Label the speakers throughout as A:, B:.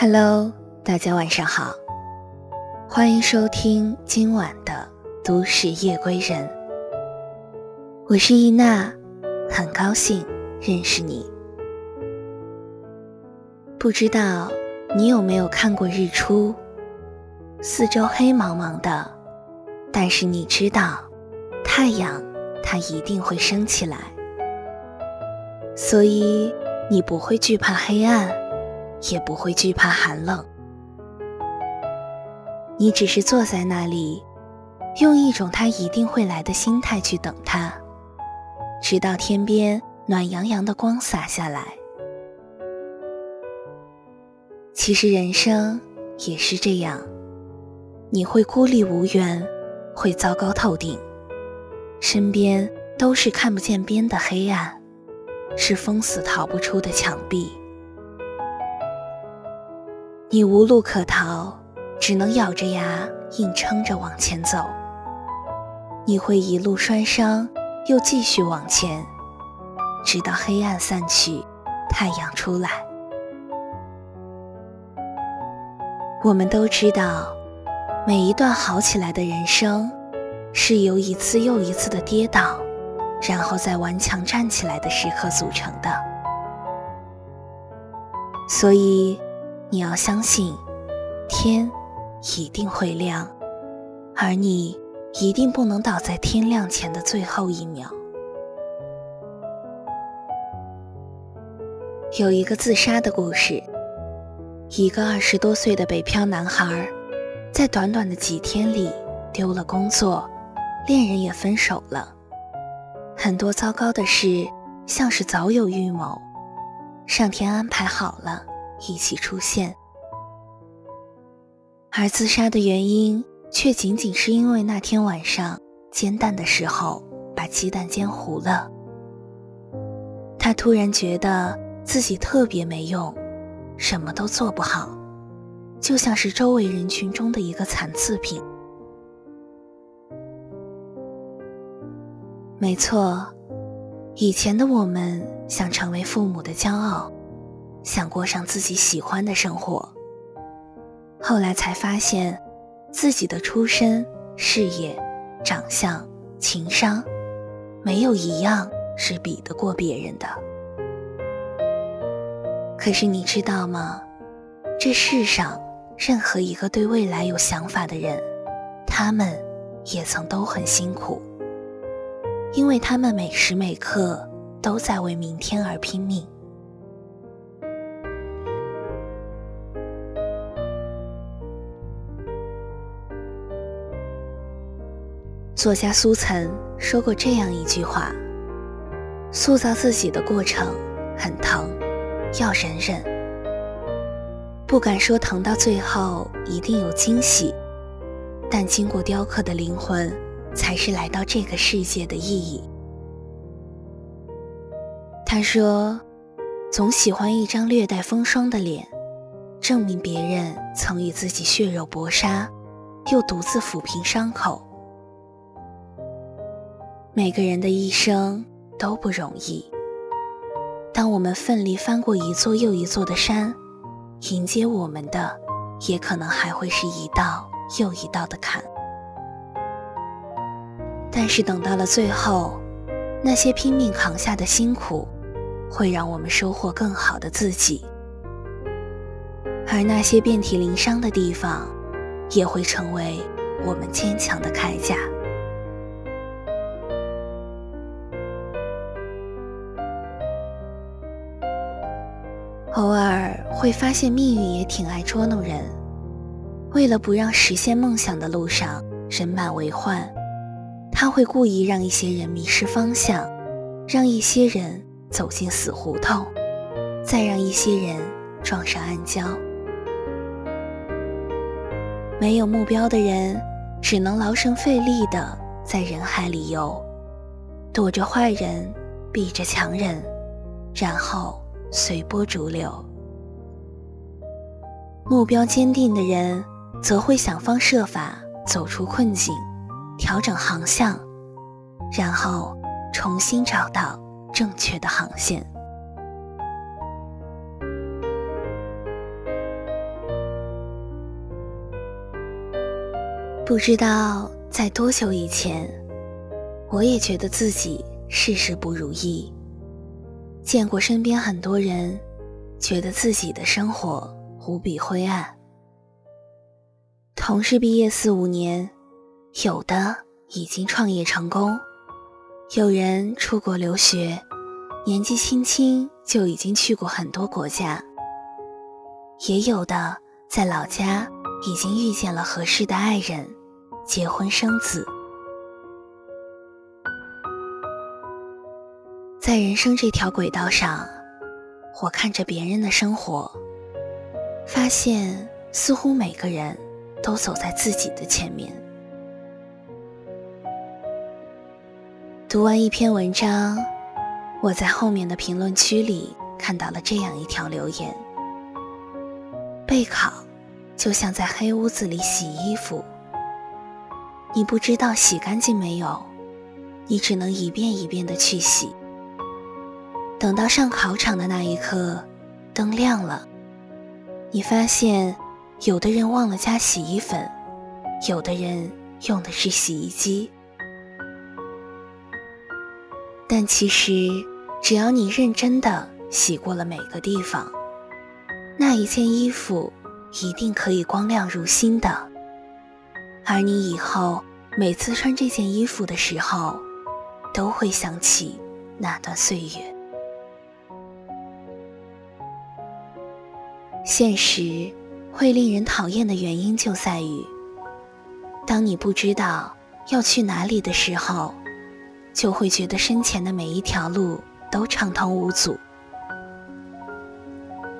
A: Hello，大家晚上好，欢迎收听今晚的都市夜归人。我是伊娜，很高兴认识你。不知道你有没有看过日出？四周黑茫茫的，但是你知道，太阳它一定会升起来，所以你不会惧怕黑暗。也不会惧怕寒冷，你只是坐在那里，用一种他一定会来的心态去等他，直到天边暖洋洋的光洒下来。其实人生也是这样，你会孤立无援，会糟糕透顶，身边都是看不见边的黑暗，是封死逃不出的墙壁。你无路可逃，只能咬着牙硬撑着往前走。你会一路摔伤，又继续往前，直到黑暗散去，太阳出来。我们都知道，每一段好起来的人生，是由一次又一次的跌倒，然后再顽强站起来的时刻组成的。所以。你要相信，天一定会亮，而你一定不能倒在天亮前的最后一秒。有一个自杀的故事，一个二十多岁的北漂男孩，在短短的几天里丢了工作，恋人也分手了，很多糟糕的事像是早有预谋，上天安排好了。一起出现，而自杀的原因却仅仅是因为那天晚上煎蛋的时候把鸡蛋煎糊了。他突然觉得自己特别没用，什么都做不好，就像是周围人群中的一个残次品。没错，以前的我们想成为父母的骄傲。想过上自己喜欢的生活，后来才发现，自己的出身、事业、长相、情商，没有一样是比得过别人的。可是你知道吗？这世上任何一个对未来有想法的人，他们也曾都很辛苦，因为他们每时每刻都在为明天而拼命。作家苏岑说过这样一句话：“塑造自己的过程很疼，要忍忍。不敢说疼到最后一定有惊喜，但经过雕刻的灵魂，才是来到这个世界的意义。”他说：“总喜欢一张略带风霜的脸，证明别人曾与自己血肉搏杀，又独自抚平伤口。”每个人的一生都不容易。当我们奋力翻过一座又一座的山，迎接我们的，也可能还会是一道又一道的坎。但是等到了最后，那些拼命扛下的辛苦，会让我们收获更好的自己；而那些遍体鳞伤的地方，也会成为我们坚强的铠甲。偶尔会发现命运也挺爱捉弄人，为了不让实现梦想的路上人满为患，他会故意让一些人迷失方向，让一些人走进死胡同，再让一些人撞上暗礁。没有目标的人，只能劳神费力的在人海里游，躲着坏人，避着强人，然后。随波逐流。目标坚定的人则会想方设法走出困境调整航向然后重新找到正确的航线。不知道在多久以前我也觉得自己事事不如意见过身边很多人，觉得自己的生活无比灰暗。同事毕业四五年，有的已经创业成功，有人出国留学，年纪轻轻就已经去过很多国家，也有的在老家已经遇见了合适的爱人。结婚生子，在人生这条轨道上，我看着别人的生活，发现似乎每个人都走在自己的前面。读完一篇文章，我在后面的评论区里看到了这样一条留言：备考就像在黑屋子里洗衣服。你不知道洗干净没有，你只能一遍一遍的去洗。等到上考场的那一刻，灯亮了，你发现有的人忘了加洗衣粉，有的人用的是洗衣机。但其实，只要你认真的洗过了每个地方，那一件衣服一定可以光亮如新的。而你以后每次穿这件衣服的时候，都会想起那段岁月。现实会令人讨厌的原因就在于，当你不知道要去哪里的时候，就会觉得身前的每一条路都畅通无阻；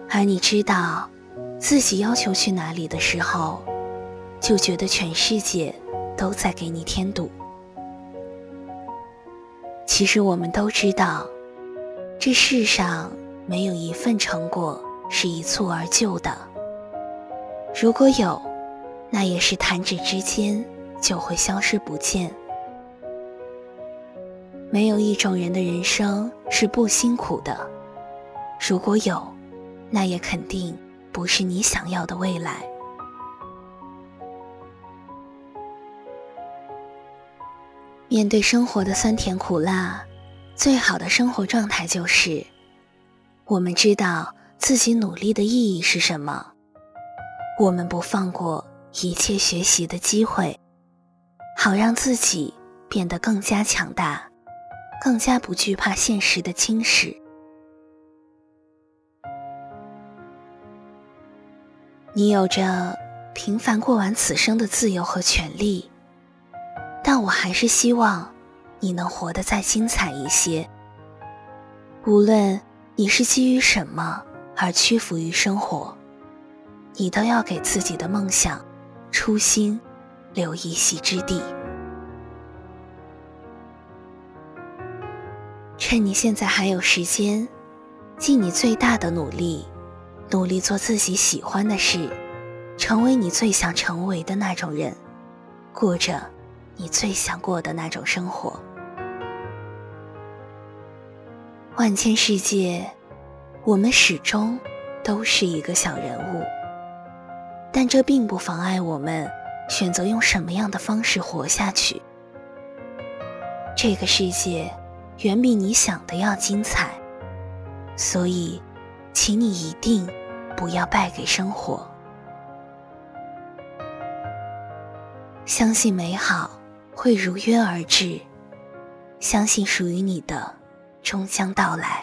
A: 而你知道自己要求去哪里的时候，就觉得全世界都在给你添堵。其实我们都知道，这世上没有一份成果是一蹴而就的。如果有，那也是弹指之间就会消失不见。没有一种人的人生是不辛苦的。如果有，那也肯定不是你想要的未来。面对生活的酸甜苦辣，最好的生活状态就是，我们知道自己努力的意义是什么，我们不放过一切学习的机会，好让自己变得更加强大，更加不惧怕现实的侵蚀。你有着平凡过完此生的自由和权利。但我还是希望，你能活得再精彩一些。无论你是基于什么而屈服于生活，你都要给自己的梦想、初心留一席之地。趁你现在还有时间，尽你最大的努力，努力做自己喜欢的事，成为你最想成为的那种人，过着。你最想过的那种生活。万千世界，我们始终都是一个小人物，但这并不妨碍我们选择用什么样的方式活下去。这个世界远比你想的要精彩，所以，请你一定不要败给生活，相信美好。会如约而至，相信属于你的终将到来。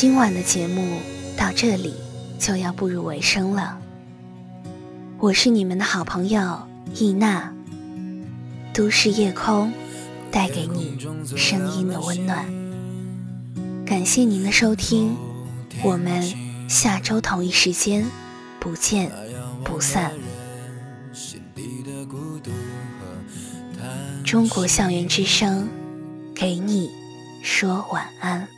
A: 今晚的节目到这里就要步入尾声了。我是你们的好朋友易娜，都市夜空带给你声音的温暖。感谢您的收听，我们下周同一时间不见不散。中国校园之声，给你说晚安。